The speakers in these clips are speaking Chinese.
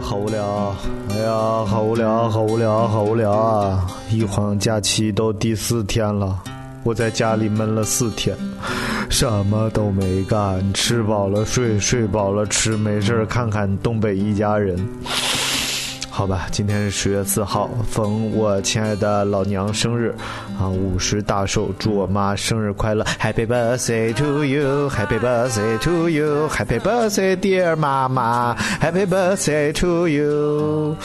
好无聊！哎呀，好无聊，好无聊，好无聊啊！一晃假期都第四天了，我在家里闷了四天，什么都没干，吃饱了睡，睡饱了吃，没事看看东北一家人。好吧，今天是十月四号，逢我亲爱的老娘生日，啊，五十大寿，祝我妈生日快乐，Happy birthday to you，Happy birthday to you，Happy birthday dear 妈妈，Happy birthday to you。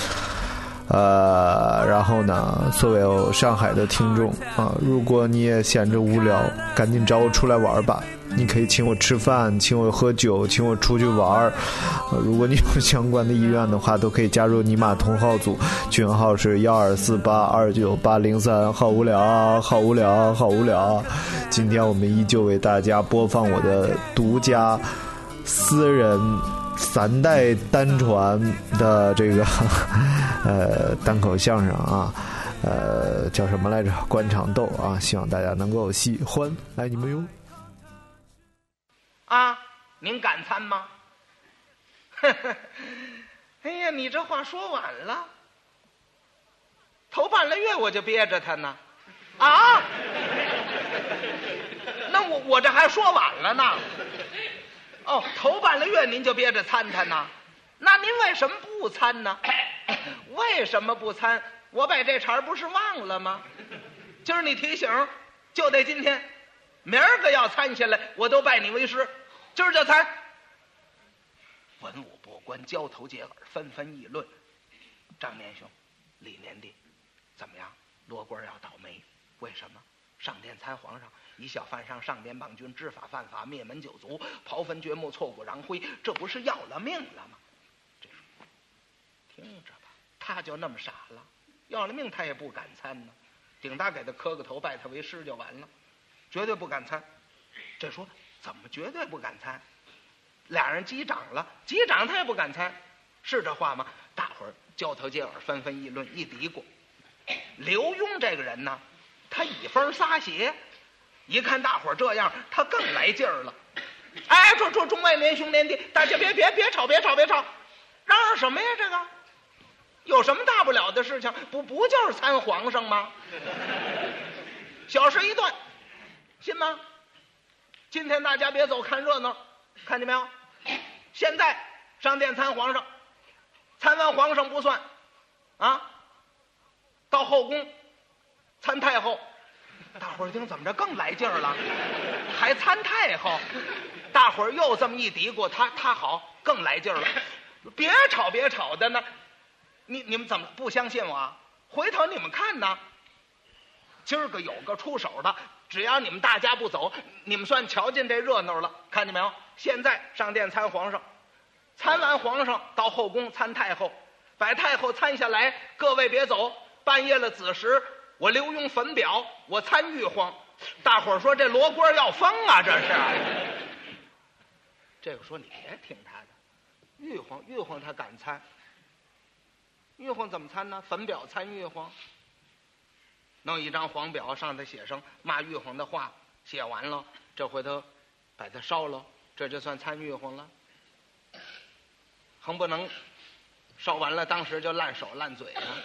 呃，然后呢，所有上海的听众啊，如果你也闲着无聊，赶紧找我出来玩吧。你可以请我吃饭，请我喝酒，请我出去玩儿。如果你有相关的意愿的话，都可以加入尼玛同号组，群号是幺二四八二九八零三。好无聊啊，好无聊啊，好无聊啊。今天我们依旧为大家播放我的独家私人三代单传的这个 呃单口相声啊，呃叫什么来着？官场斗啊，希望大家能够喜欢，爱你们哟。啊，您敢参吗？哎呀，你这话说晚了，头半个月我就憋着他呢，啊？那我我这还说晚了呢。哦，头半个月您就憋着参他呢，那您为什么不参呢？为什么不参？我把这茬儿不是忘了吗？今儿你提醒，就得今天，明儿个要参下来，我都拜你为师。今儿就参，文武百官交头接耳，纷纷议论。张年兄，李年弟，怎么样？罗官要倒霉，为什么？上殿参皇上，以小犯上，上殿谤君，知法犯法，灭门九族，刨坟掘墓，挫骨扬灰，这不是要了命了吗？这听着吧，他就那么傻了，要了命他也不敢参呢，顶大给他磕个头，拜他为师就完了，绝对不敢参。这说。怎么绝对不敢参？俩人击掌了，击掌他也不敢参，是这话吗？大伙儿交头接耳，纷纷议论，一嘀咕。刘墉这个人呢，他以风撒邪，一看大伙儿这样，他更来劲儿了。哎，众众众位连兄连弟，大家别别别吵，别吵，别吵，嚷嚷什么呀？这个有什么大不了的事情？不不就是参皇上吗？小事一段，信吗？今天大家别走，看热闹，看见没有？现在上殿参皇上，参完皇上不算，啊，到后宫参太后。大伙儿一听，怎么着更来劲儿了？还参太后？大伙儿又这么一嘀咕，他他好更来劲儿了。别吵别吵的呢，你你们怎么不相信我？回头你们看呢。今儿个有个出手的。只要你们大家不走，你们算瞧见这热闹了，看见没有？现在上殿参皇上，参完皇上到后宫参太后，把太后参下来，各位别走，半夜了子时，我刘墉焚表，我参玉皇。大伙儿说这罗锅要疯啊，这是。这个说你别听他的，玉皇玉皇他敢参，玉皇怎么参呢？焚表参玉皇。弄一张黄表，上头写上骂玉皇的话，写完了，这回头把它烧了，这就算参玉皇了。横不能烧完了，当时就烂手烂嘴了。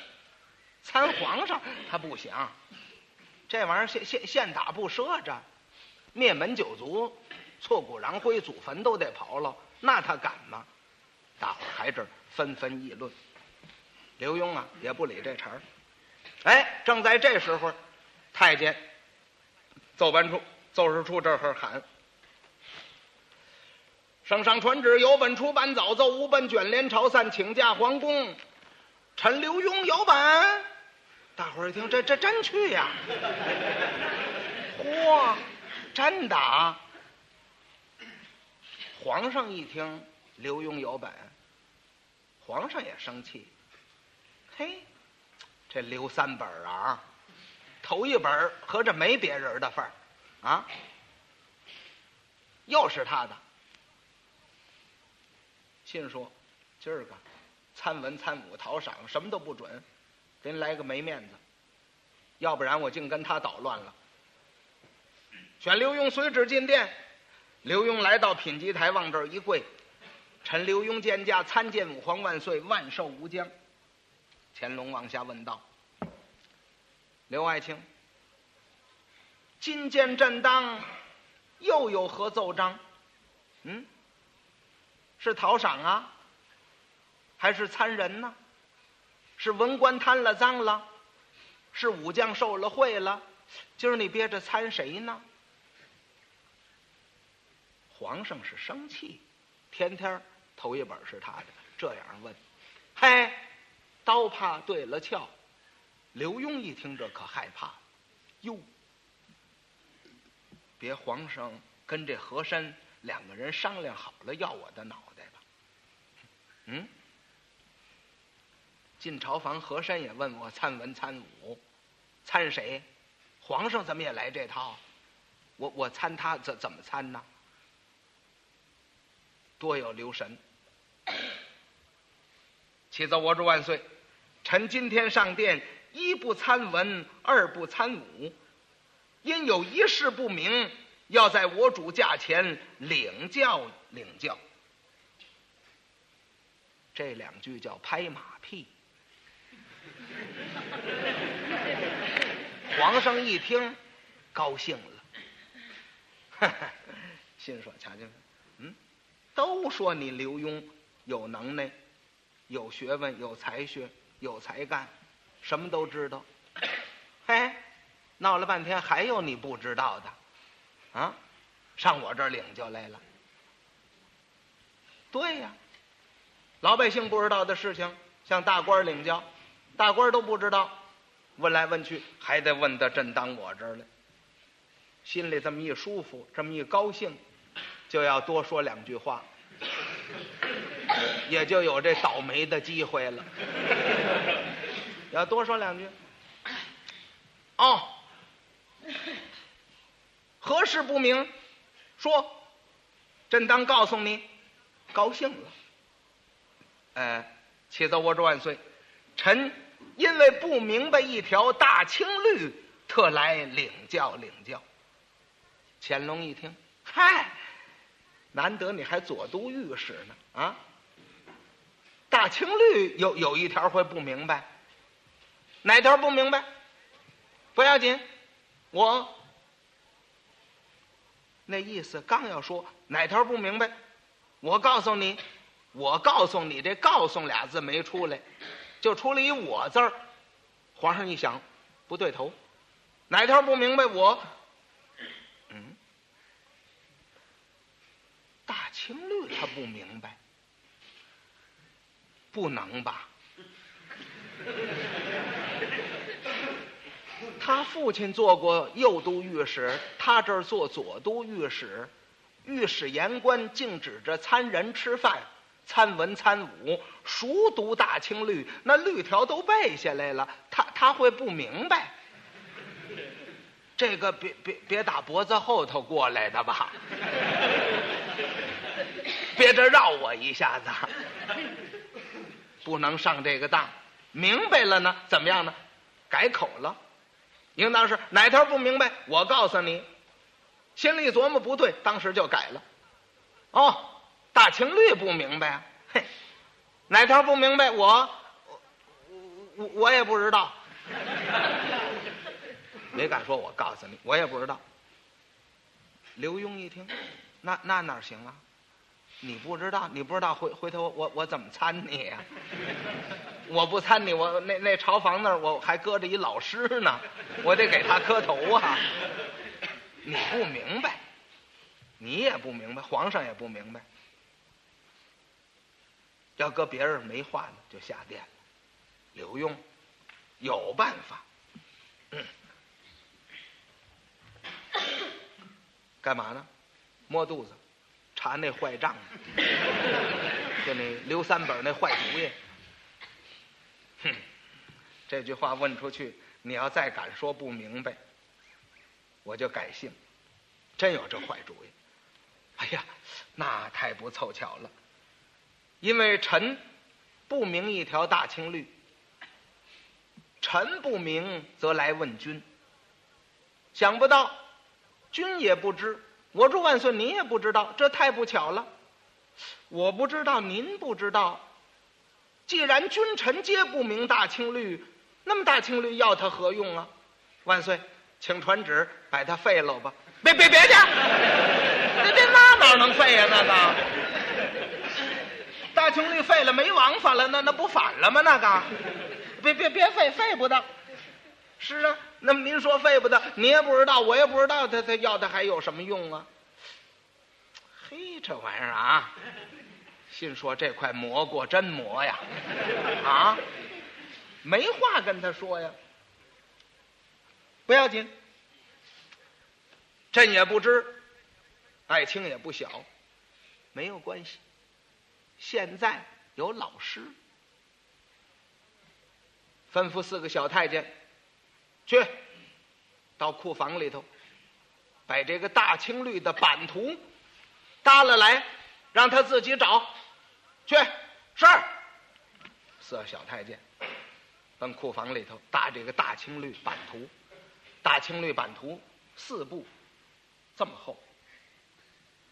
参皇上他不行，这玩意儿现现现打不赊着，灭门九族，挫骨扬灰，祖坟都得刨了，那他敢吗？大伙儿还这纷纷议论。刘墉啊，也不理这茬儿。哎，正在这时候，太监奏班处奏事处这儿喊：“圣上传旨，有本出版早奏，无本卷帘朝散，请假皇宫。臣刘墉有本。”大伙儿一听，这这真去呀？嚯，真的啊！皇上一听刘墉有本，皇上也生气。嘿。这刘三本啊，头一本合着没别人的份儿，啊，又是他的。信说，今儿个参文参武讨赏什么都不准，给你来个没面子，要不然我竟跟他捣乱了。选刘墉随旨进殿，刘墉来到品级台，往这儿一跪，臣刘墉见驾参见吾皇万岁，万寿无疆。乾隆往下问道：“刘爱卿，今见朕当又有何奏章？嗯，是讨赏啊，还是参人呢？是文官贪了赃了？是武将受了贿了？今儿你憋着参谁呢？”皇上是生气，天天头一本是他的，这样问，嘿，刀怕对了鞘。刘墉一听这可害怕，哟，别皇上跟这和珅两个人商量好了要我的脑袋吧？嗯，进朝房，和珅也问我参文参武，参谁？皇上怎么也来这套？我我参他怎怎么参呢？多有留神！启奏我主万岁，臣今天上殿，一不参文，二不参武，因有一事不明，要在我主驾前领教领教。这两句叫拍马屁。皇上一听，高兴了，心说：“瞧瞧。”都说你刘墉有能耐、有学问、有才学、有才干，什么都知道。嘿，闹了半天还有你不知道的，啊？上我这儿领教来了。对呀，老百姓不知道的事情，向大官领教，大官都不知道，问来问去还得问到朕当我这儿来，心里这么一舒服，这么一高兴。就要多说两句话，也就有这倒霉的机会了。要多说两句，哦，何事不明？说，朕当告诉你，高兴了。哎，启奏我主万岁，臣因为不明白一条大清律，特来领教领教。乾隆一听，嗨。难得你还左都御史呢啊！大清律有有一条会不明白，哪条不明白？不要紧，我那意思刚要说哪条不明白，我告诉你，我告诉你，这“告诉”俩字没出来，就出了一“我”字儿。皇上一想，不对头，哪条不明白？我。嗯，大清律他不明白，不能吧？他父亲做过右都御史，他这儿做左都御史，御史言官竟指着参人吃饭，参文参武，熟读大清律，那律条都背下来了，他他会不明白？这个别别别打脖子后头过来的吧？别这绕我一下子，不能上这个当。明白了呢，怎么样呢？改口了，应当是哪条不明白？我告诉你，心里琢磨不对，当时就改了。哦，大清律不明白啊？嘿，哪条不明白？我我我也不知道，没敢说。我告诉你，我也不知道。刘墉一听，那那哪行啊？你不知道，你不知道，回回头我我怎么参你呀？我不参你，我那那朝房那儿我还搁着一老师呢，我得给他磕头啊。你不明白，你也不明白，皇上也不明白。要搁别人没话呢，就下殿了。刘墉有办法，干嘛呢？摸肚子。查那坏账，就那刘三本那坏主意。哼，这句话问出去，你要再敢说不明白，我就改姓。真有这坏主意？哎呀，那太不凑巧了，因为臣不明一条大清律，臣不明则来问君。想不到，君也不知。我祝万岁，您也不知道，这太不巧了。我不知道，您不知道。既然君臣皆不明大清律，那么大清律要它何用啊？万岁，请传旨把它废了吧！别别别去！那这那哪能废呀、那个大清律废了没王法了，那那不反了吗？那个，别别别废，废不得。是啊，那么您说废不得，你也不知道，我也不知道，他他要的还有什么用啊？嘿，这玩意儿啊，心说这块蘑菇真磨呀，啊，没话跟他说呀。不要紧，朕也不知，爱卿也不小，没有关系。现在有老师，吩咐四个小太监去到库房里头，把这个大清律的版图搭了来，让他自己找。去，是。四个小太监奔库房里头搭这个大清律版图，大清律版图四部，这么厚，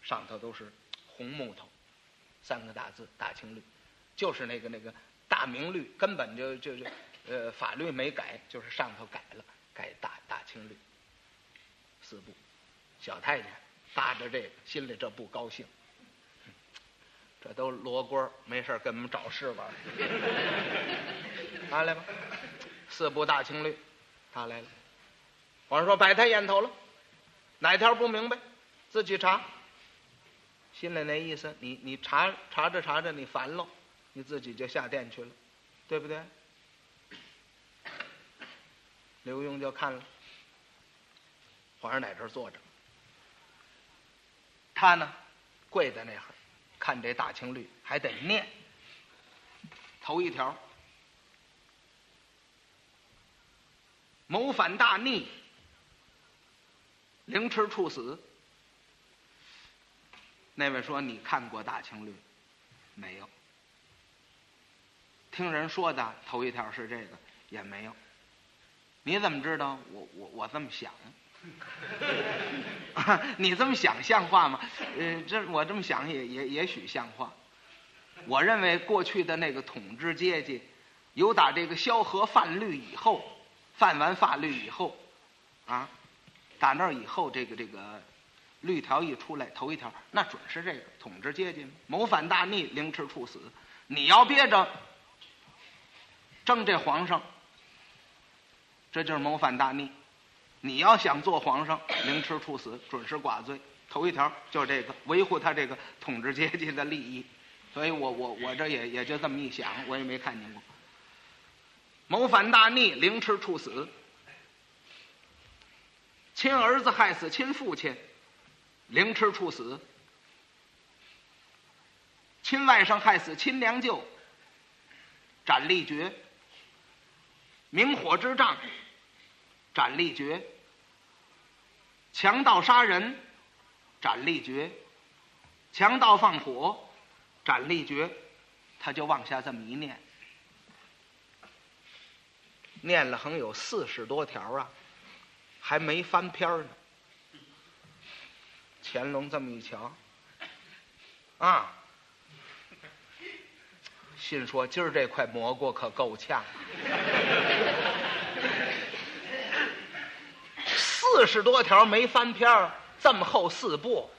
上头都是红木头，三个大字“大清律”，就是那个那个大明律，根本就就就呃法律没改，就是上头改了，改大大清律。四部，小太监搭着这个，心里这不高兴。这都罗锅，没事跟我们找事玩。拿来吧，四部大清律，他来了。皇上说摆他眼头了，哪条不明白，自己查。心里那意思，你你查查着查着，你烦喽，你自己就下殿去了，对不对？刘墉就看了，皇上在这坐着，他呢跪在那儿，看这大清律，还得念。头一条，谋反大逆，凌迟处死。那位说：“你看过大清律？没有。听人说的头一条是这个，也没有。你怎么知道？我我我这么想。你这么想像话吗？呃，这我这么想也也也许像话。我认为过去的那个统治阶级，有打这个萧何犯律以后，犯完法律以后，啊，打那以后，这个这个律条一出来，头一条那准是这个统治阶级谋反大逆，凌迟处死。你要憋着争这皇上，这就是谋反大逆。你要想做皇上，凌迟处死，准是寡罪。头一条就是这个，维护他这个统治阶级的利益。所以我我我这也也就这么一想，我也没看见过。谋反大逆，凌迟处死。亲儿子害死亲父亲，凌迟处死。亲外甥害死亲娘舅，斩立决。明火之杖，斩立决。强盗杀人，斩立决；强盗放火，斩立决。他就往下这么一念，念了横有四十多条啊，还没翻篇呢。乾隆这么一瞧，啊，心说今儿这块蘑菇可够呛。四十多条没翻篇儿，这么厚四部，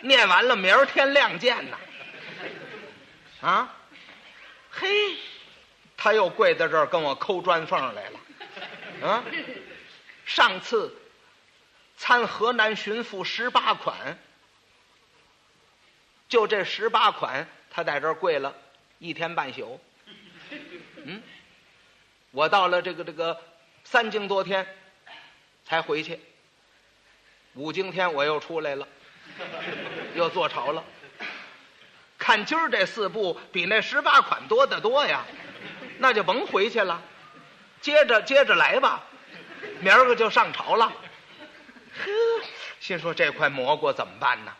念完了，明儿天亮见呐！啊，嘿，他又跪在这儿跟我抠砖缝来了。啊，上次参河南巡抚十八款，就这十八款，他在这儿跪了一天半宿。嗯，我到了这个这个三更多天。才回去，五更天我又出来了，又坐朝了。看今儿这四部比那十八款多得多呀，那就甭回去了，接着接着来吧，明儿个就上朝了。呵，心说这块蘑菇怎么办呢？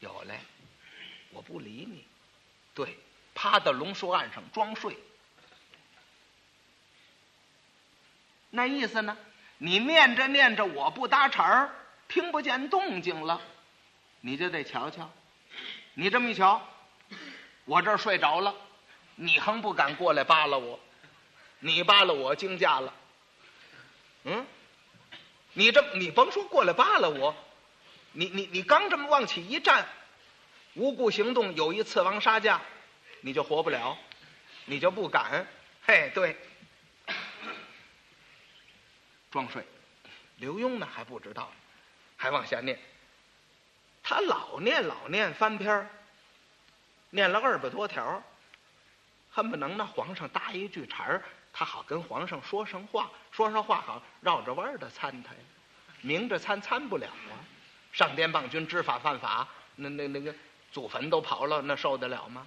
有嘞，我不理你，对，趴到龙树岸上装睡。那意思呢？你念着念着，我不搭茬儿，听不见动静了，你就得瞧瞧，你这么一瞧，我这儿睡着了，你横不敢过来扒拉我，你扒拉我惊驾了。嗯，你这你甭说过来扒拉我，你你你刚这么往起一站，无故行动有一次王杀驾，你就活不了，你就不敢。嘿，对，装睡。刘墉呢还不知道，还往下念。他老念老念翻篇儿念了二百多条，恨不能那皇上搭一句茬儿，他好跟皇上说上话，说上话好绕着弯儿的参他呀，明着参参不了啊。上殿棒君知法犯法，那那那个祖坟都刨了，那受得了吗？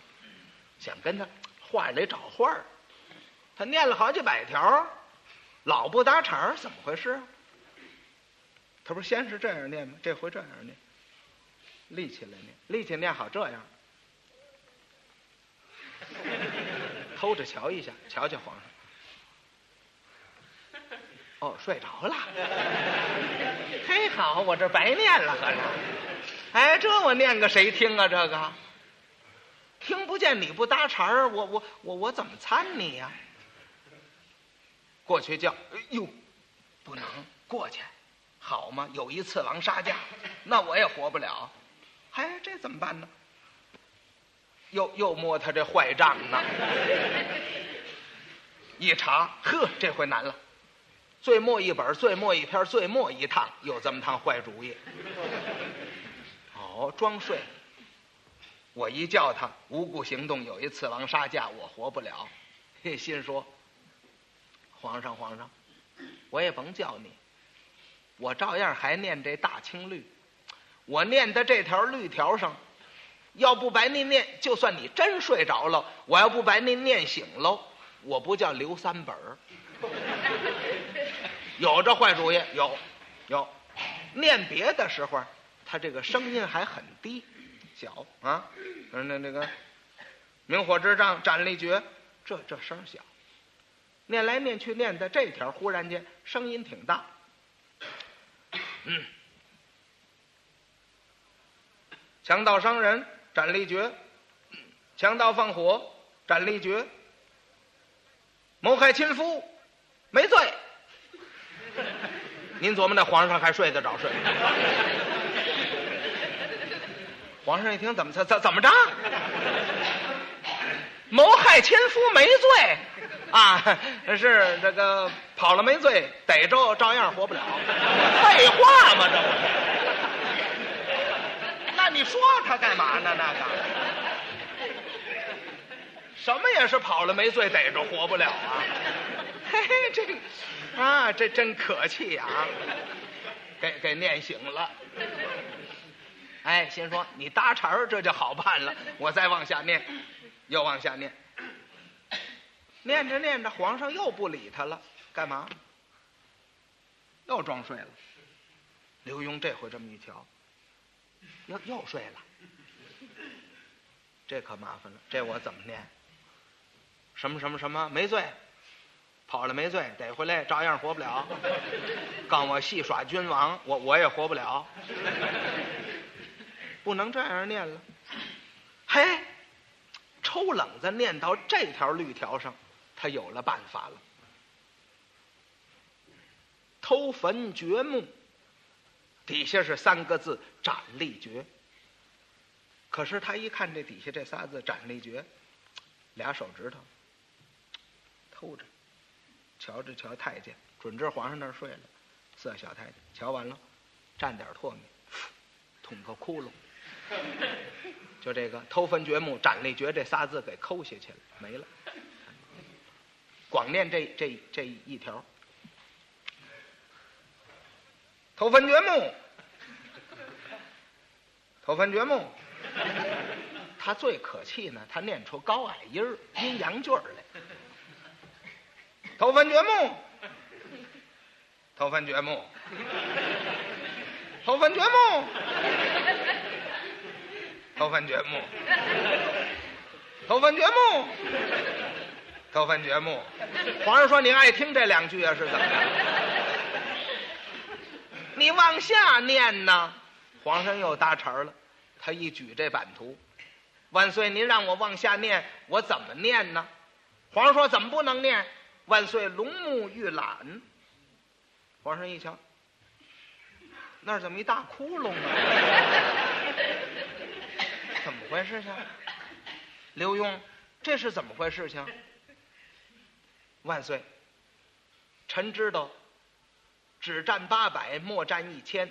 想跟他话里找话儿，他念了好几百条，老不搭茬儿，怎么回事？他不是先是这样念吗？这回这样念，立起来念，立起来念好这样，偷着瞧一下，瞧瞧皇上。哦，睡着了。嘿，好，我这白念了，合着。哎，这我念个谁听啊？这个听不见，你不搭茬儿，我我我我怎么参你呀？过去叫，哎呦，不能过去。好嘛，有一次王杀驾，那我也活不了。哎，这怎么办呢？又又摸他这坏账呢。一查，呵，这回难了。最末一本，最末一篇，最末一趟，有这么趟坏主意。哦，装睡。我一叫他无故行动，有一次王杀驾，我活不了。嘿，心说，皇上，皇上，我也甭叫你。我照样还念这大清律，我念的这条律条上，要不白您念，就算你真睡着了，我要不白您念醒喽，我不叫刘三本儿。有这坏主意，有，有，念别的时候，他这个声音还很低，小啊，那那个，明火之杖斩立决，这这声小，念来念去念的这条，忽然间声音挺大。嗯，强盗伤人，斩立决；强盗放火，斩立决；谋害亲夫，没罪。您琢磨那皇上还睡得着睡？皇上一听，怎么怎怎怎么着？谋害亲夫没罪啊？是这个跑了没罪，逮着照样活不了。废话嘛，这不是？那你说他干嘛呢？那个什么也是跑了没罪，逮着活不了啊？嘿 嘿，这啊，这真可气呀！给给念醒了。哎，心说你搭茬儿，这就好办了。我再往下念。又往下念，念着念着，皇上又不理他了，干嘛？又装睡了。刘墉这回这么一瞧，又又睡了，这可麻烦了，这我怎么念？什么什么什么没罪，跑了没罪，逮回来照样活不了。告我戏耍君王，我我也活不了，不能这样念了。嘿。抽冷子念到这条绿条上，他有了办法了。偷坟掘墓，底下是三个字“斩立决”。可是他一看这底下这仨字“斩立决”，俩手指头偷着，瞧着瞧太监，准知皇上那儿睡了。四个小太监瞧完了，蘸点唾沫，捅个窟窿。就这个偷坟掘墓斩立决这仨字给抠下去了，没了。光念这这这一条，偷坟掘墓，偷坟掘墓。他最可气呢，他念出高矮音儿、阴阳句儿来。偷坟掘墓，偷坟掘墓，偷坟掘墓。偷坟掘墓，偷坟掘墓，偷坟掘墓。皇上说：“你爱听这两句啊？是怎么着？你往下念呢？”皇上又搭茬了，他一举这版图，万岁，您让我往下念，我怎么念呢？皇上说怎么不能念？万岁，龙目玉览。皇上一瞧，那儿怎么一大窟窿啊？怎么回事情？刘墉，这是怎么回事情？万岁，臣知道，只占八百，莫占一千，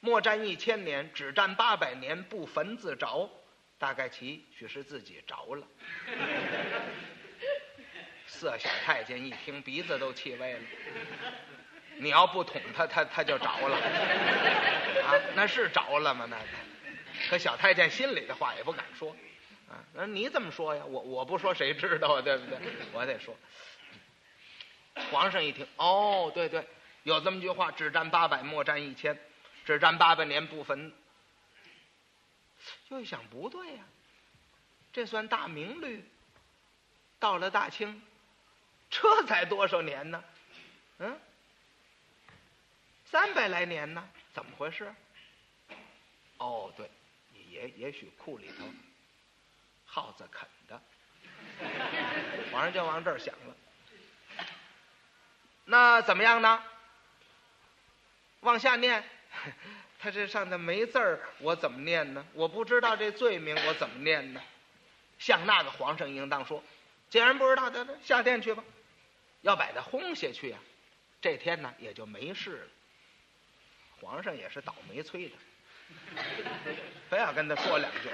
莫占一千年，只占八百年，不焚自着。大概其许是自己着了。色小太监一听，鼻子都气歪了。你要不捅他，他他就着了。啊，那是着了吗？那个，可小太监心里的话也不敢说。啊，那你怎么说呀？我我不说谁知道啊？对不对？我得说。皇上一听，哦，对对，有这么句话：只占八百，莫占一千；只占八百年，不焚。又一想，不对呀，这算大明律。到了大清，这才多少年呢？嗯，三百来年呢？怎么回事？哦，对，也也许库里头耗子啃的。皇上就往这儿想了。那怎么样呢？往下念。他这上头没字儿，我怎么念呢？我不知道这罪名，我怎么念呢？像那个皇上应当说，既然不知道，得下殿去吧。要把他轰下去呀，这天呢也就没事了。皇上也是倒霉催的，非要跟他说两句，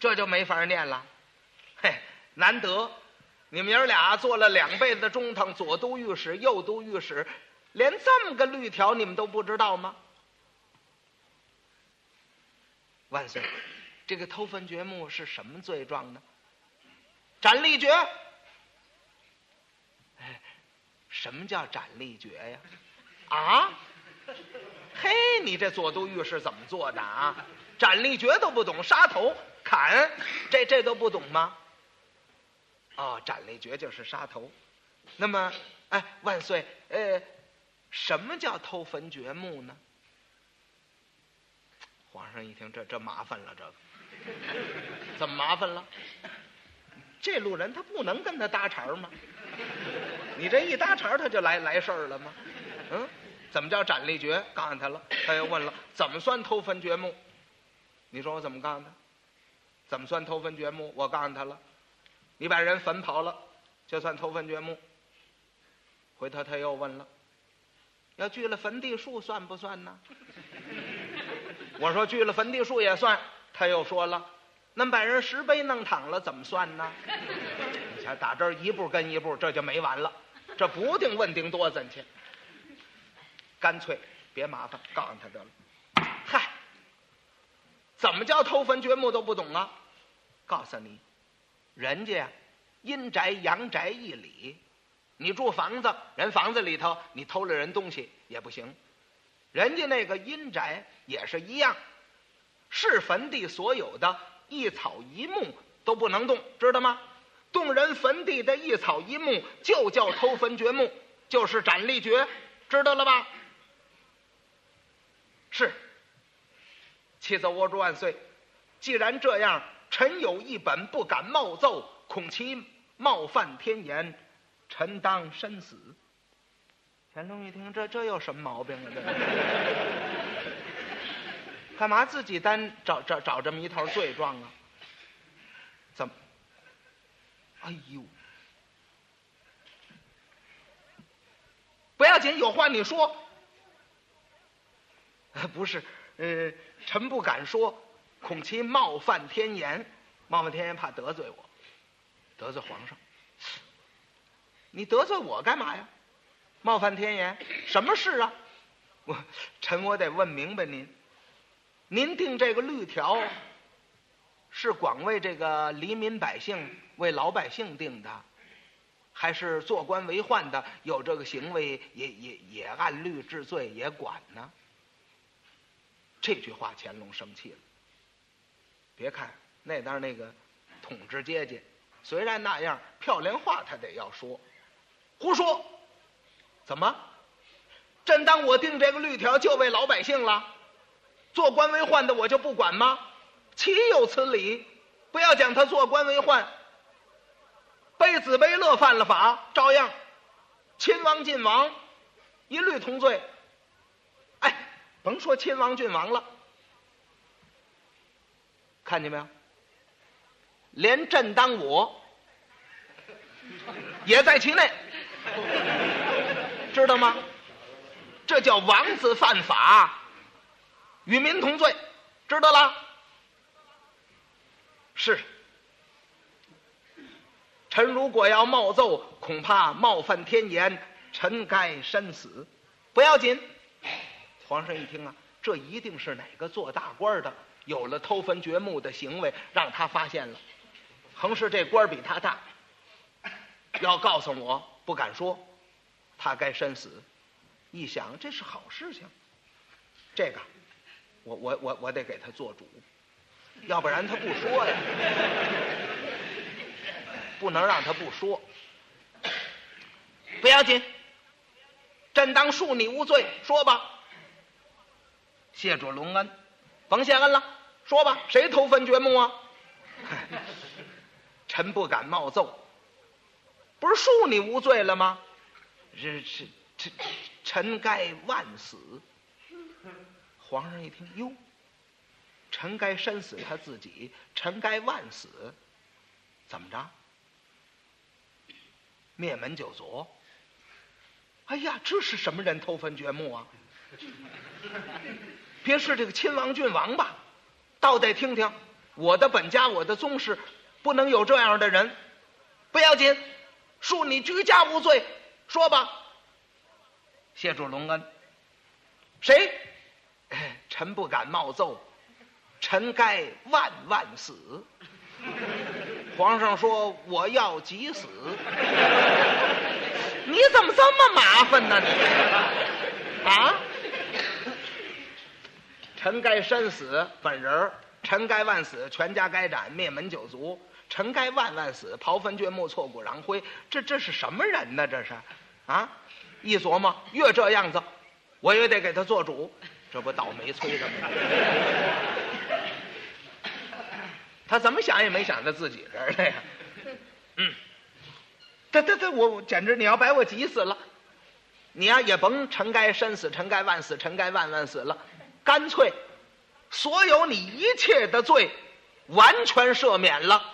这就没法念了。嘿，难得你们爷俩做了两辈子中堂，左都御史，右都御史。连这么个律条你们都不知道吗？万岁，这个偷坟掘墓是什么罪状呢？斩立决。哎，什么叫斩立决呀？啊？嘿，你这左都御史怎么做的啊？斩立决都不懂，杀头砍，这这都不懂吗？哦，斩立决就是杀头。那么，哎，万岁，呃。什么叫偷坟掘墓呢？皇上一听，这这麻烦了，这个怎么麻烦了？这路人他不能跟他搭茬吗？你这一搭茬，他就来来事儿了吗？嗯，怎么叫斩立决？告诉他了，他又问了，怎么算偷坟掘墓？你说我怎么告诉他？怎么算偷坟掘墓？我告诉他了，你把人坟刨了，就算偷坟掘墓。回头他又问了。要锯了坟地树算不算呢？我说锯了坟地树也算。他又说了，那把人石碑弄躺了怎么算呢？你瞧，打这儿一步跟一步，这就没完了。这不定问定多怎去。干脆别麻烦，告诉他得了。嗨，怎么叫偷坟掘墓都不懂啊？告诉你，人家呀，阴宅阳宅一理。你住房子，人房子里头你偷了人东西也不行，人家那个阴宅也是一样，是坟地所有的一草一木都不能动，知道吗？动人坟地的一草一木就叫偷坟掘墓，就是斩立决，知道了吧？是。妻子我主万岁，既然这样，臣有一本不敢冒奏，恐其冒犯天言。臣当身死。乾隆一听，这这有什么毛病啊？这干嘛自己单找找找这么一套罪状啊？怎么？哎呦！不要紧，有话你说。不是，呃，臣不敢说，恐其冒犯天言。冒犯天言，怕得罪我，得罪皇上。你得罪我干嘛呀？冒犯天言，什么事啊？我臣我得问明白您，您定这个律条，是广为这个黎民百姓、为老百姓定的，还是做官为患的有这个行为也也也按律治罪也管呢？这句话乾隆生气了。别看那边那个统治阶级，虽然那样，漂亮话他得要说。胡说！怎么？真当我定这个律条就为老百姓了？做官为宦的我就不管吗？岂有此理！不要讲他做官为宦，卑子卑乐犯了法，照样亲王郡王一律同罪。哎，甭说亲王郡王了，看见没有？连朕当我也在其内，知道吗？这叫王子犯法，与民同罪，知道了？是。臣如果要冒奏，恐怕冒犯天颜，臣该身死。不要紧。皇上一听啊，这一定是哪个做大官的有了偷坟掘墓的行为，让他发现了。横是这官比他大，要告诉我不敢说，他该身死。一想这是好事情，这个我我我我得给他做主，要不然他不说呀，不能让他不说。不要紧，朕当恕你无罪，说吧。谢主隆恩，甭谢恩了，说吧，谁偷坟掘墓啊？臣不敢冒奏，不是恕你无罪了吗？这这这，臣该万死。皇上一听，哟，臣该身死他自己，臣该万死，怎么着？灭门九族？哎呀，这是什么人偷坟掘墓啊？别是这个亲王郡王吧？倒得听听，我的本家，我的宗室。不能有这样的人，不要紧，恕你居家无罪，说吧。谢主隆恩。谁？臣不敢冒奏，臣该万万死。皇上说我要急死，你怎么这么麻烦呢？你啊？臣该身死，本人臣该万死，全家该斩，灭门九族。臣该万万死，刨坟掘墓，挫骨扬灰。这这是什么人呢？这是，啊！一琢磨，越这样子，我也得给他做主。这不倒霉催的吗？他怎么想也没想到自己这儿来呀。嗯，这这这，我简直你要把我急死了。你呀也甭臣该身死，臣该万死，臣该万万死了。干脆，所有你一切的罪，完全赦免了。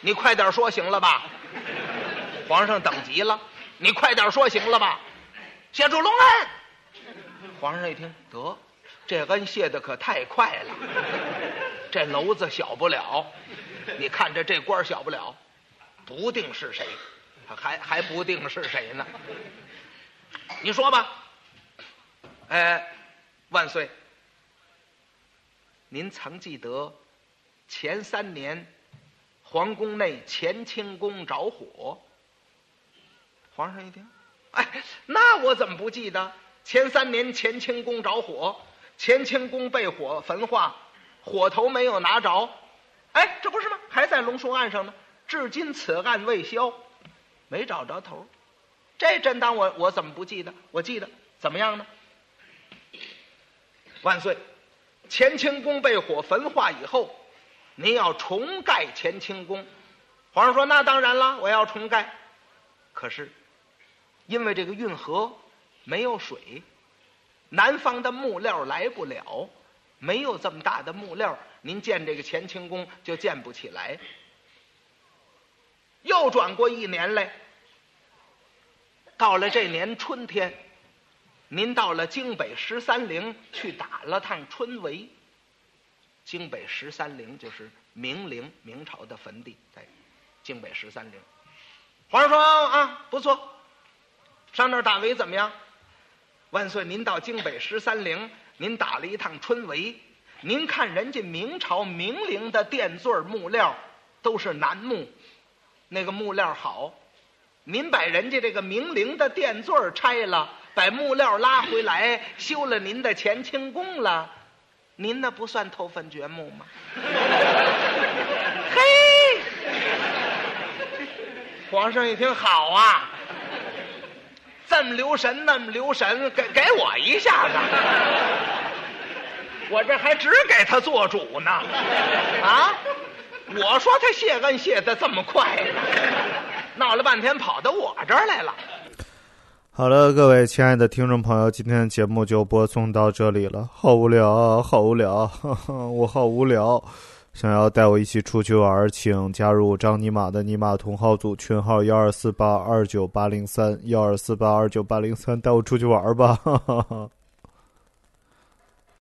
你快点说行了吧，皇上等急了。你快点说行了吧，谢主隆恩。皇上一听，得，这恩谢的可太快了。这楼子小不了，你看着这官小不了，不定是谁，还还不定是谁呢。你说吧，哎，万岁。您曾记得前三年？皇宫内乾清宫着火，皇上一听，哎，那我怎么不记得？前三年乾清宫着火，乾清宫被火焚化，火头没有拿着，哎，这不是吗？还在龙书案上呢，至今此案未消，没找着头。这真当我我怎么不记得？我记得怎么样呢？万岁，乾清宫被火焚化以后。您要重盖乾清宫，皇上说：“那当然了，我要重盖。可是，因为这个运河没有水，南方的木料来不了，没有这么大的木料，您建这个乾清宫就建不起来。又转过一年来，到了这年春天，您到了京北十三陵去打了趟春闱。”京北十三陵就是明陵，明朝的坟地，在京北十三陵。皇上说啊，不错，上那儿打围怎么样？万岁，您到京北十三陵，您打了一趟春闱，您看人家明朝明陵的垫座木料都是楠木，那个木料好。您把人家这个明陵的垫座拆了，把木料拉回来，修了您的乾清宫了。您那不算偷坟掘墓吗？嘿，皇上一听好啊，这么留神，那么留神，给给我一下子。我这还只给他做主呢，啊！我说他谢恩谢的这么快呢，闹了半天跑到我这儿来了。好了，各位亲爱的听众朋友，今天的节目就播送到这里了。好无聊啊，好无聊，我好无聊。想要带我一起出去玩，请加入张尼玛的尼玛同号组，群号幺二四八二九八零三幺二四八二九八零三，带我出去玩吧。哈哈哈